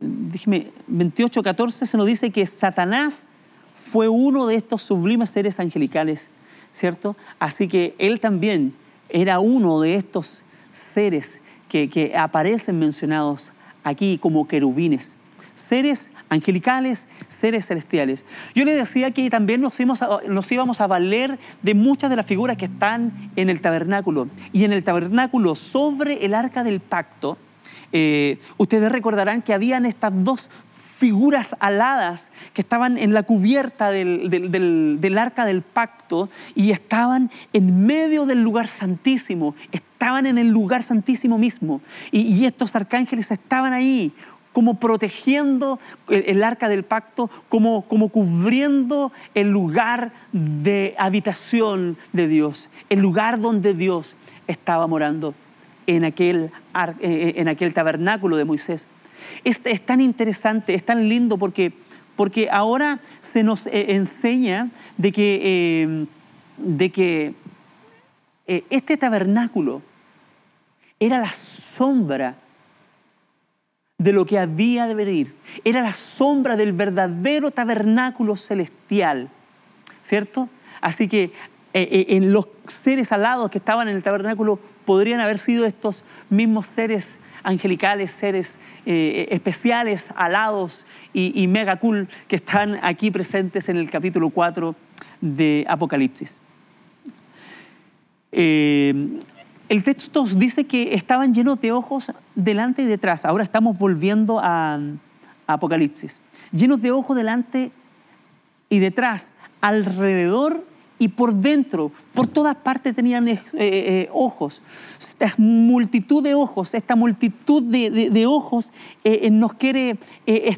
28, 14, se nos dice que Satanás fue uno de estos sublimes seres angelicales, ¿cierto? Así que él también era uno de estos seres que, aparecen mencionados aquí como querubines, seres angelicales, seres celestiales. Yo le decía que también nos íbamos, a, nos íbamos, a, valer de muchas de las figuras que están en el tabernáculo. Y en el tabernáculo, sobre el arca del pacto, eh, ustedes recordarán que habían estas dos figuras aladas que estaban en la cubierta del, arca del pacto y estaban en medio del lugar santísimo, estaban en el lugar santísimo mismo. Y, estos arcángeles estaban ahí como protegiendo el, arca del pacto, como, como cubriendo el lugar de habitación de Dios, el lugar donde Dios estaba morando en aquel, en aquel tabernáculo de Moisés. Es, tan interesante, es tan lindo porque porque ahora se nos eh, enseña de que, eh, de que eh, este tabernáculo era la sombra de lo que había de venir. Era la sombra del verdadero tabernáculo celestial, ¿cierto? Así que en los seres alados que estaban en el tabernáculo podrían haber sido estos mismos seres angelicales, seres eh, especiales, alados y, mega cool que están aquí presentes en el capítulo 4 de Apocalipsis. Eh, el texto dice que estaban llenos de ojos delante y detrás. Ahora estamos volviendo a, a Apocalipsis. Llenos de ojos delante y detrás, alrededor y por dentro, por todas partes tenían eh, eh, ojos. Esta multitud de ojos, esta multitud de, ojos eh, nos quiere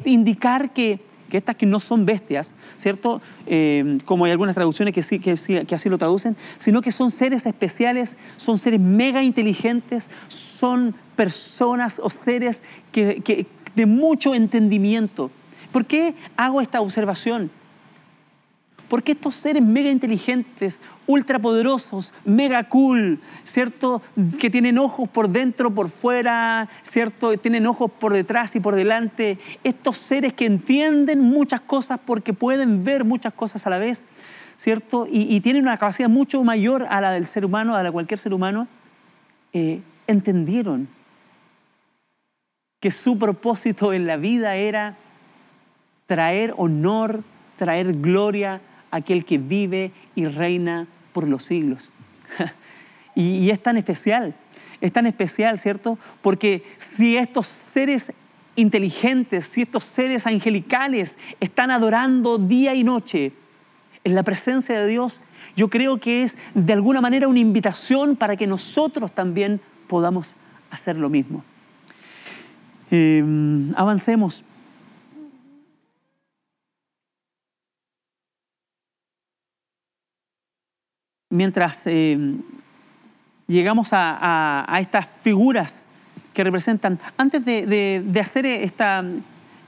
indicar que, estas que no son bestias, ¿cierto? como hay algunas traducciones que, que así lo traducen, sino que son seres especiales, son seres mega inteligentes, son personas o seres que, de mucho entendimiento. ¿Por qué hago esta observación? Porque estos seres mega inteligentes, ultra poderosos, mega cool, ¿cierto? Que tienen ojos por dentro, por fuera, ¿cierto? Tienen ojos por detrás y por delante. Estos seres que entienden muchas cosas porque pueden ver muchas cosas a la vez, ¿cierto? Y, tienen una capacidad mucho mayor a la del ser humano, a la de cualquier ser humano. Eh, entendieron que su propósito en la vida era traer honor, traer gloria aquel que vive y reina por los siglos. y, es tan especial, es tan especial, ¿cierto? Porque si estos seres inteligentes, si estos seres angelicales están adorando día y noche en la presencia de Dios, yo creo que es de alguna manera una invitación para que nosotros también podamos hacer lo mismo. Em, avancemos. Mientras eh, llegamos a, estas figuras que representan, antes de, hacer esta,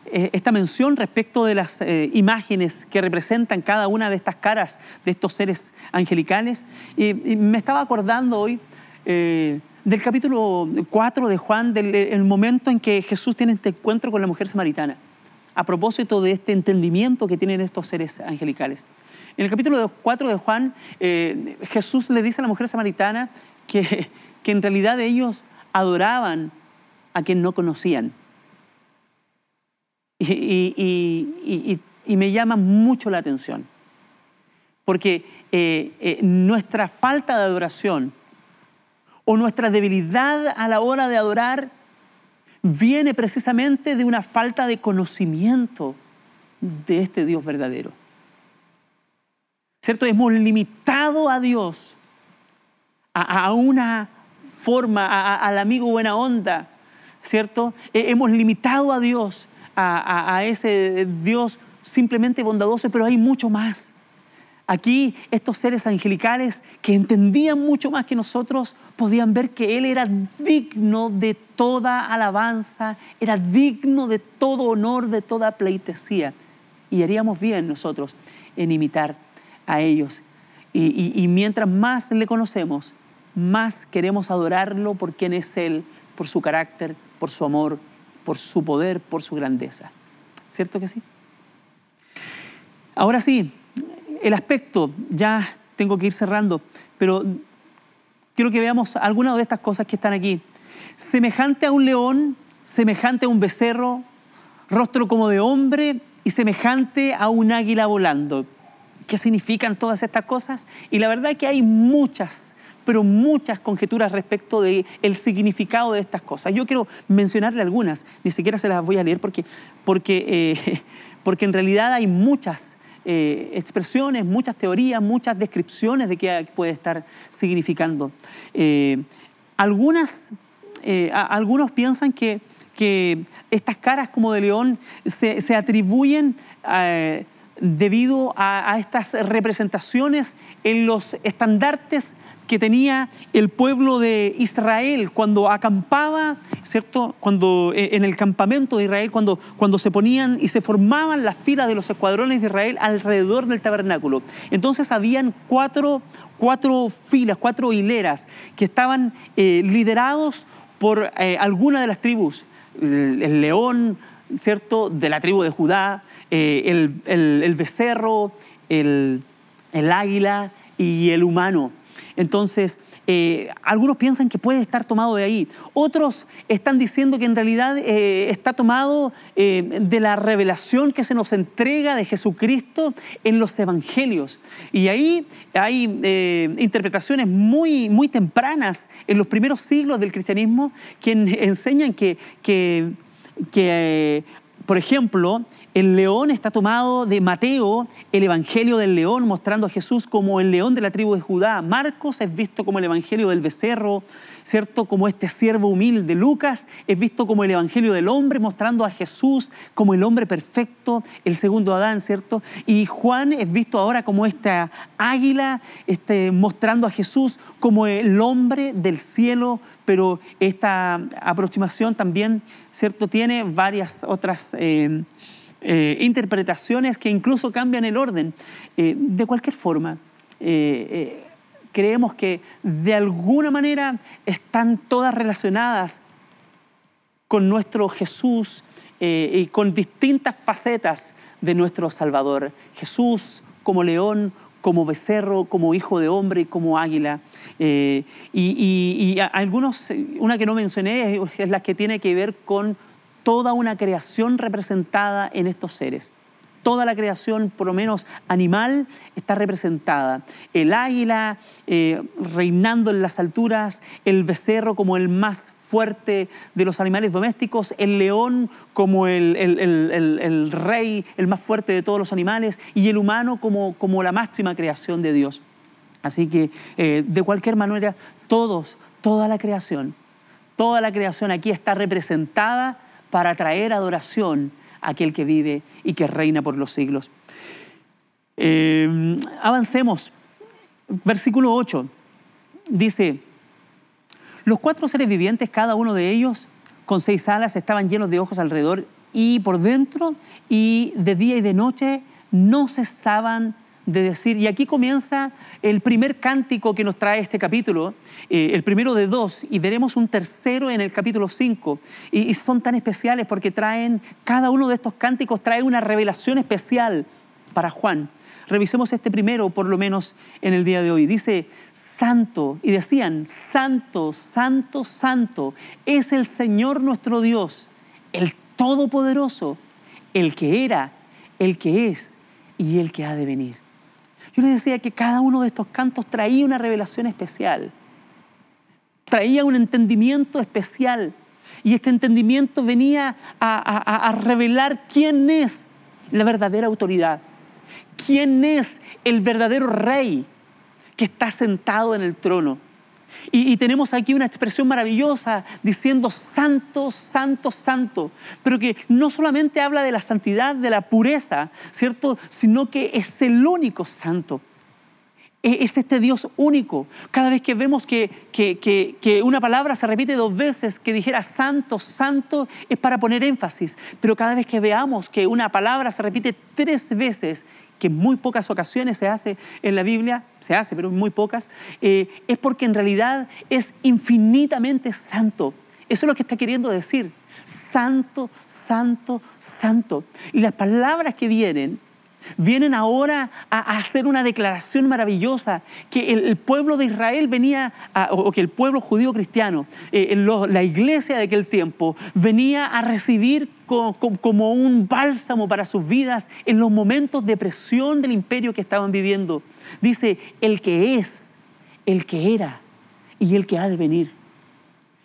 eh, esta, mención respecto de las eh, imágenes que representan cada una de estas caras de estos seres angelicales, me estaba acordando hoy del capítulo 4 de Juan, del momento en que Jesús tiene este encuentro con la mujer samaritana, a propósito de este entendimiento que tienen estos seres angelicales. En el capítulo 4 de Juan, eh, Jesús le dice a la mujer samaritana que, que en realidad ellos adoraban a quien no conocían. Y, me llama mucho la atención, porque eh, eh, nuestra falta de adoración o nuestra debilidad a la hora de adorar viene precisamente de una falta de conocimiento de este Dios verdadero. ¿cierto? Hemos limitado a Dios a, una forma, al amigo buena onda, ¿cierto? Hemos limitado a Dios, a, ese Dios simplemente bondadoso, pero hay mucho más. Aquí estos seres angelicales que entendían mucho más que nosotros podían ver que Él era digno de toda alabanza, era digno de todo honor, de toda pleitesía. Y haríamos bien nosotros en imitar a ellos. Y, mientras más le conocemos, más queremos adorarlo por quien es Él, por su carácter, por su amor, por su poder, por su grandeza. ¿Cierto que sí? Ahora sí, el aspecto, ya tengo que ir cerrando, pero quiero que veamos algunas de estas cosas que están aquí. Semejante a un león, semejante a un becerro, rostro como de hombre y semejante a un águila volando qué significan todas estas cosas. Y la verdad es que hay muchas, pero muchas conjeturas respecto del el significado de estas cosas. Yo quiero mencionarle algunas, ni siquiera se las voy a leer porque, porque, eh, porque en realidad hay muchas eh, expresiones, muchas teorías, muchas descripciones de qué puede estar significando. Eh, algunas, algunos piensan que, que, estas caras como de león se, se atribuyen a debido a estas representaciones en los estandartes que tenía el pueblo de Israel cuando acampaba, ¿cierto? Cuando eh, en el campamento de Israel, cuando, cuando se ponían y se formaban las filas de los escuadrones de Israel alrededor del tabernáculo. Entonces habían cuatro, cuatro filas, cuatro hileras que estaban eh, liderados por eh, alguna de las tribus. El, león, ¿cierto? De la tribu de Judá, el, el, becerro, el, el águila y el humano. Entonces, eh, algunos piensan que puede estar tomado de ahí. Otros están diciendo que en realidad eh, está tomado eh, de la revelación que se nos entrega de Jesucristo en los evangelios. Y ahí hay interpretaciones muy, muy tempranas en los primeros siglos del cristianismo que enseñan que, que, que por ejemplo, el león está tomado de Mateo, el Evangelio del león, mostrando a Jesús como el león de la tribu de Judá. Marcos es visto como el Evangelio del becerro, ¿cierto? Como este siervo humilde. Lucas es visto como el Evangelio del hombre, mostrando a Jesús como el hombre perfecto, el segundo Adán, ¿cierto? Y Juan es visto ahora como esta águila, este, mostrando a Jesús como el hombre del cielo, pero esta aproximación también, ¿cierto? Tiene varias otras... Eh, eh, interpretaciones que incluso cambian el orden. Eh, de cualquier forma, creemos que de alguna manera están todas relacionadas con nuestro Jesús y con distintas facetas de nuestro Salvador. Jesús como león, como becerro, como hijo de hombre, como águila. y, y, algunos, una que no mencioné es la que tiene que ver con toda una creación representada en estos seres. Toda la creación, por lo menos animal, está representada. El águila eh, reinando en las alturas, el becerro como el más fuerte de los animales domésticos, el león como el, rey, el más fuerte de todos los animales, y el humano como, la máxima creación de Dios. Así que, eh, de cualquier manera, todos, toda la creación, toda la creación aquí está representada para traer adoración aquel que vive y que reina por los siglos. Em, avancemos. Versículo 8 dice, los cuatro seres vivientes, cada uno de ellos con seis alas, estaban llenos de ojos alrededor y por dentro y de día y de noche no cesaban y aquí comienza el primer cántico que nos trae este capítulo, eh, el primero de dos, y veremos un tercero en el capítulo 5. Y, y, son tan especiales porque traen, cada uno de estos cánticos trae una revelación especial para Juan. Revisemos este primero, por lo menos en el día de hoy. Dice, santo, y decían, santo, santo, santo, es el Señor nuestro Dios, el Todopoderoso, el que era, el que es y el que ha de venir. Yo les decía que cada uno de estos cantos traía una revelación especial, traía un entendimiento especial. Y este entendimiento venía a, revelar quién es la verdadera autoridad, quién es el verdadero rey que está sentado en el trono. Y, tenemos aquí una expresión maravillosa diciendo santo, santo, santo, pero que no solamente habla de la santidad, de la pureza, ¿cierto? Sino que es el único santo. E, es este Dios único. Cada vez que vemos que, que, una palabra se repite dos veces, que dijera santo, santo, es para poner énfasis. Pero cada vez que veamos que una palabra se repite tres veces, que en muy pocas ocasiones se hace en la Biblia, se hace, pero en muy pocas, eh, es porque en realidad es infinitamente santo. Eso es lo que está queriendo decir. Santo, santo, santo. Y las palabras que vienen Vienen ahora a, hacer una declaración maravillosa que el, pueblo de Israel venía, o que el pueblo judío cristiano, eh, la iglesia de aquel tiempo, venía a recibir como un bálsamo para sus vidas en los momentos de presión del imperio que estaban viviendo. Dice, el que es, el que era y el que ha de venir.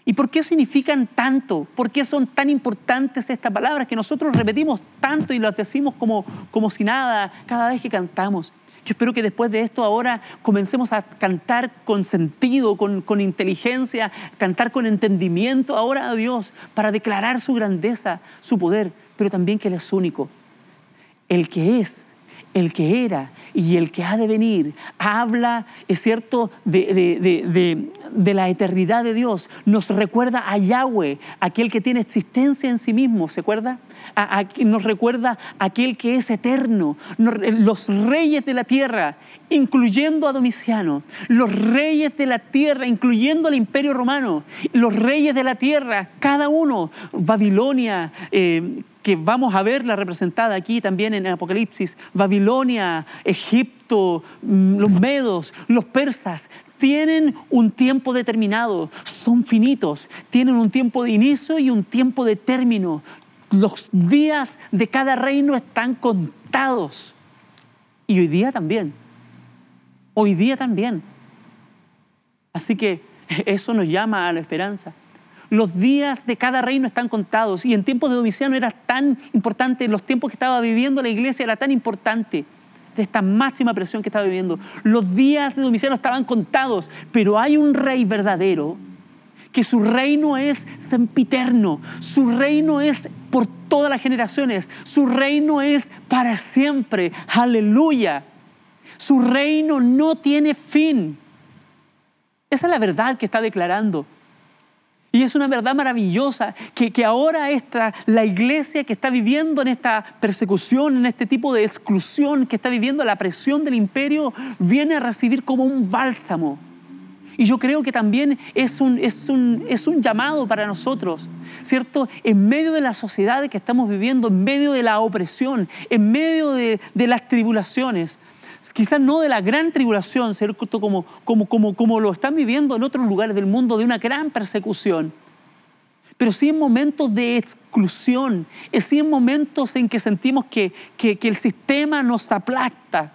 ¿Y por qué significan tanto? ¿Por qué son tan importantes estas palabras que nosotros repetimos tanto y las decimos como, como si nada cada vez que cantamos? Yo espero que después de esto ahora comencemos a cantar con sentido, con, con inteligencia, cantar con entendimiento ahora a Dios para declarar su grandeza, su poder, pero también que Él es único. El que es, el que era y el que ha de venir. Habla, es cierto, de, la eternidad de Dios. Nos recuerda a Yahweh, aquel que tiene existencia en sí mismo, ¿se acuerda? nos recuerda a aquel que es eterno. los reyes de la tierra, incluyendo a Domiciano. Los reyes de la tierra, incluyendo al imperio romano. Los reyes de la tierra, cada uno. Babilonia. Eh, que vamos a verla representada aquí también en Apocalipsis, Babilonia, Egipto, mm, los medos, los persas, tienen un tiempo determinado, son finitos, tienen un tiempo de inicio y un tiempo de término. Los días de cada reino están contados. Y hoy día también. Hoy día también. Así que eso nos llama a la esperanza. Los días de cada reino están contados y en tiempos de Domiciano era tan importante, los tiempos que estaba viviendo la iglesia era tan importante de esta máxima presión que estaba viviendo. Los días de Domiciano estaban contados, pero hay un rey verdadero que su reino es sempiterno, su reino es por todas las generaciones, su reino es para siempre. Aleluya. Su reino no tiene fin. Esa es la verdad que está declarando. Y es una verdad maravillosa que, que ahora esta, la iglesia que está viviendo en esta persecución, en este tipo de exclusión, que está viviendo la presión del imperio, viene a recibir como un bálsamo. Y yo creo que también es un, es un, es un llamado para nosotros, ¿cierto? En medio de la sociedad que estamos viviendo, en medio de la opresión, en medio de, de las tribulaciones, quizás no de la gran tribulación, ¿cierto? Como, como, como, como lo están viviendo en otros lugares del mundo, de una gran persecución, pero sí en momentos de exclusión, sí en momentos en que sentimos que, que, que el sistema nos aplasta.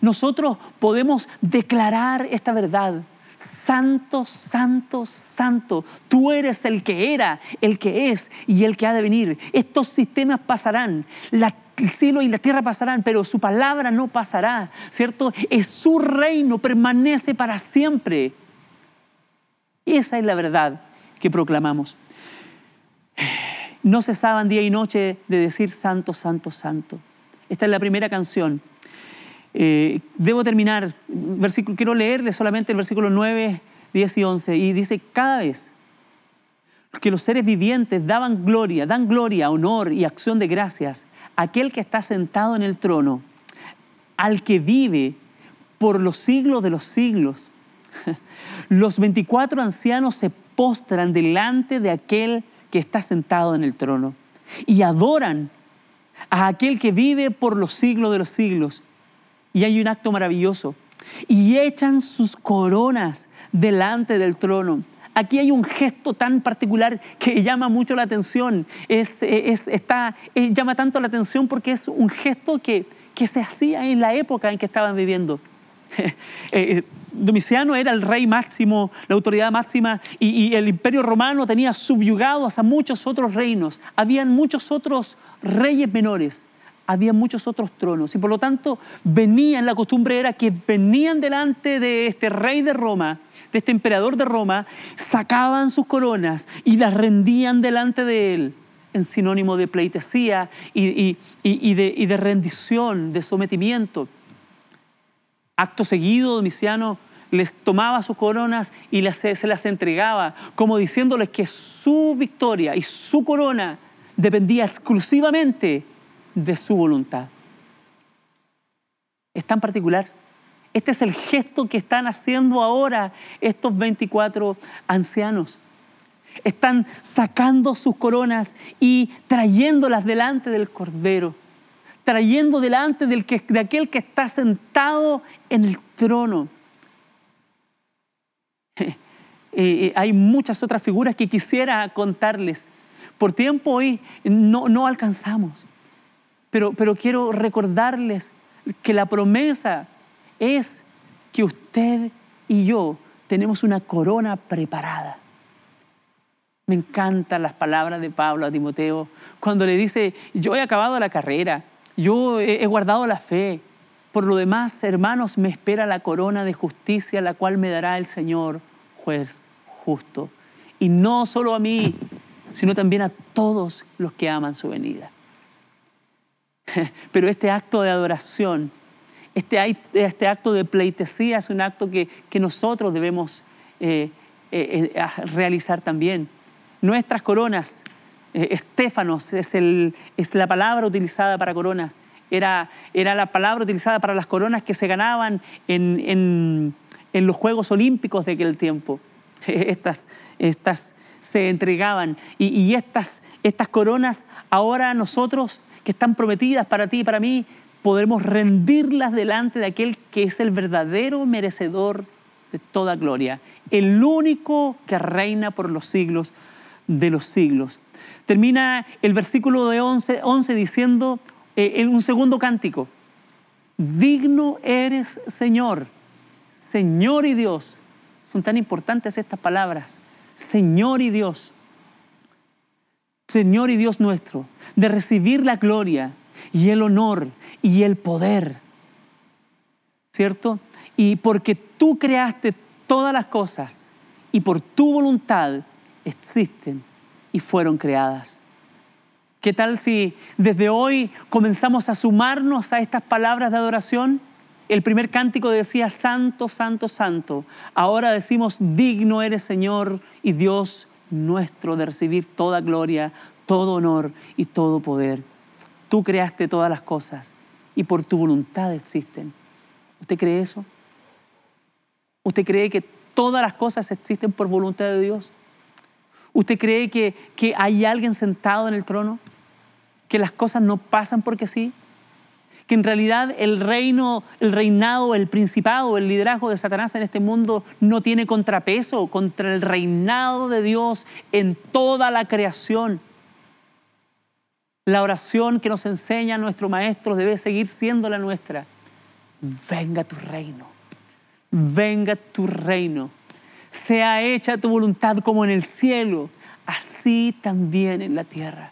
Nosotros podemos declarar esta verdad. Santo, santo, santo, tú eres el que era, el que es y el que ha de venir. Estos sistemas pasarán. El cielo y la tierra pasarán, pero su palabra no pasará, ¿cierto? Es su reino, permanece para siempre. Esa es la verdad que proclamamos. No cesaban día y noche de decir santo, santo, santo. Esta es la primera canción. Eh, debo terminar, versículo, quiero leerle solamente el versículo 9, 10 y 11. Y dice, cada vez que los seres vivientes daban gloria, dan gloria, honor y acción de gracias aquel que está sentado en el trono, al que vive por los siglos de los siglos. Los 24 ancianos se postran delante de aquel que está sentado en el trono y adoran a aquel que vive por los siglos de los siglos. Y hay un acto maravilloso. Y echan sus coronas delante del trono. Aquí hay un gesto tan particular que llama mucho la atención. Es, está, llama tanto la atención porque es un gesto que, que se hacía en la época en que estaban viviendo. Eh, Domiciano era el rey máximo, la autoridad máxima, y, y, el imperio romano tenía subyugados a muchos otros reinos. Habían muchos otros reyes menores había muchos otros tronos y por lo tanto venían, la costumbre era que venían delante de este rey de Roma, de este emperador de Roma, sacaban sus coronas y las rendían delante de él en sinónimo de pleitesía y, de, rendición, de sometimiento. Acto seguido, Domiciano les tomaba sus coronas y se las entregaba, como diciéndoles que su victoria y su corona dependía exclusivamente de su voluntad. Es tan particular. Este es el gesto que están haciendo ahora estos 24 ancianos. Están sacando sus coronas y trayéndolas delante del Cordero, trayendo delante del que, de aquel que está sentado en el trono. Eh, eh, hay muchas otras figuras que quisiera contarles. Por tiempo hoy no, no alcanzamos. Pero, quiero recordarles que la promesa es que usted y yo tenemos una corona preparada. Me encantan las palabras de Pablo a Timoteo cuando le dice, yo he acabado la carrera, yo he guardado la fe. Por lo demás, hermanos, me espera la corona de justicia, la cual me dará el Señor, juez justo. Y no solo a mí, sino también a todos los que aman su venida. Pero este acto de adoración, este, este acto de pleitesía es un acto que, nosotros debemos eh, eh, eh, realizar también. Nuestras coronas, estéfanos es, es, la palabra utilizada para coronas, era, era, la palabra utilizada para las coronas que se ganaban en, en los Juegos Olímpicos de aquel tiempo. Estas, estas se entregaban y, y estas, estas coronas ahora nosotros que están prometidas para ti y para mí, podremos rendirlas delante de aquel que es el verdadero merecedor de toda gloria, el único que reina por los siglos de los siglos. Termina el versículo de 11, 11 diciendo eh, en un segundo cántico, digno eres Señor, Señor y Dios. Son tan importantes estas palabras, Señor y Dios. Señor y Dios nuestro, de recibir la gloria y el honor y el poder. ¿Cierto? Y porque tú creaste todas las cosas y por tu voluntad existen y fueron creadas. ¿Qué tal si desde hoy comenzamos a sumarnos a estas palabras de adoración? El primer cántico decía, Santo, Santo, Santo. Ahora decimos, digno eres Señor y Dios nuestro de recibir toda gloria, todo honor y todo poder. Tú creaste todas las cosas y por tu voluntad existen. ¿Usted cree eso? ¿Usted cree que todas las cosas existen por voluntad de Dios? ¿Usted cree que, que hay alguien sentado en el trono? ¿Que las cosas no pasan porque sí? Que en realidad el reino, el reinado, el principado, el liderazgo de Satanás en este mundo no tiene contrapeso contra el reinado de Dios en toda la creación. La oración que nos enseña nuestro maestro debe seguir siendo la nuestra. Venga tu reino, venga tu reino, sea hecha tu voluntad como en el cielo, así también en la tierra.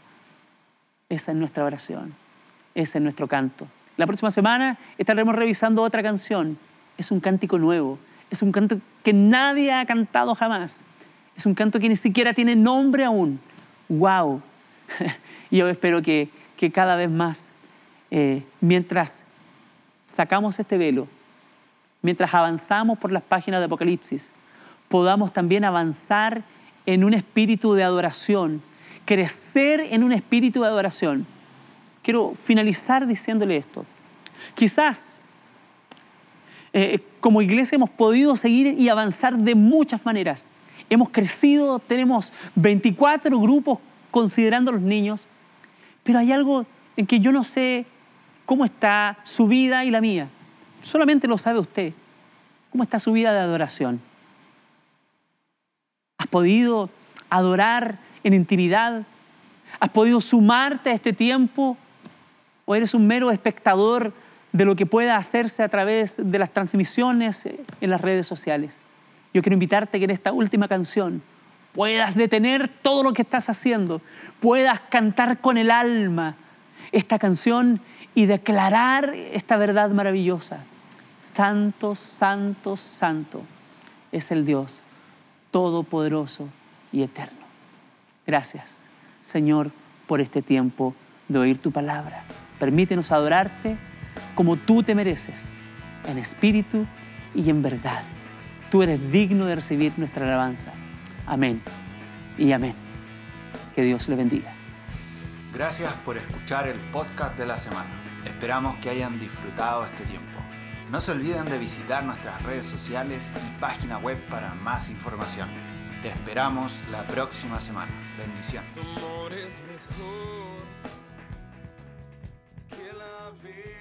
Esa es nuestra oración, ese es nuestro canto. La próxima semana estaremos revisando otra canción. Es un cántico nuevo. Es un canto que nadie ha cantado jamás. Es un canto que ni siquiera tiene nombre aún. ¡Wow! yo espero que, cada vez más, eh, mientras sacamos este velo, mientras avanzamos por las páginas de Apocalipsis, podamos también avanzar en un espíritu de adoración, crecer en un espíritu de adoración quiero finalizar diciéndole esto. Quizás eh, como iglesia hemos podido seguir y avanzar de muchas maneras. Hemos crecido, tenemos 24 grupos considerando a los niños, pero hay algo en que yo no sé cómo está su vida y la mía. Solamente lo sabe usted. ¿Cómo está su vida de adoración? ¿Has podido adorar en intimidad? ¿Has podido sumarte a este tiempo o eres un mero espectador de lo que pueda hacerse a través de las transmisiones en las redes sociales. Yo quiero invitarte que en esta última canción puedas detener todo lo que estás haciendo, puedas cantar con el alma esta canción y declarar esta verdad maravillosa. Santo, santo, santo es el Dios todopoderoso y eterno. Gracias, Señor, por este tiempo de oír tu palabra. Permítenos adorarte como tú te mereces, en espíritu y en verdad. Tú eres digno de recibir nuestra alabanza. Amén y amén. Que Dios le bendiga. Gracias por escuchar el podcast de la semana. Esperamos que hayan disfrutado este tiempo. No se olviden de visitar nuestras redes sociales y página web para más información. Te esperamos la próxima semana. Bendiciones. uma vez.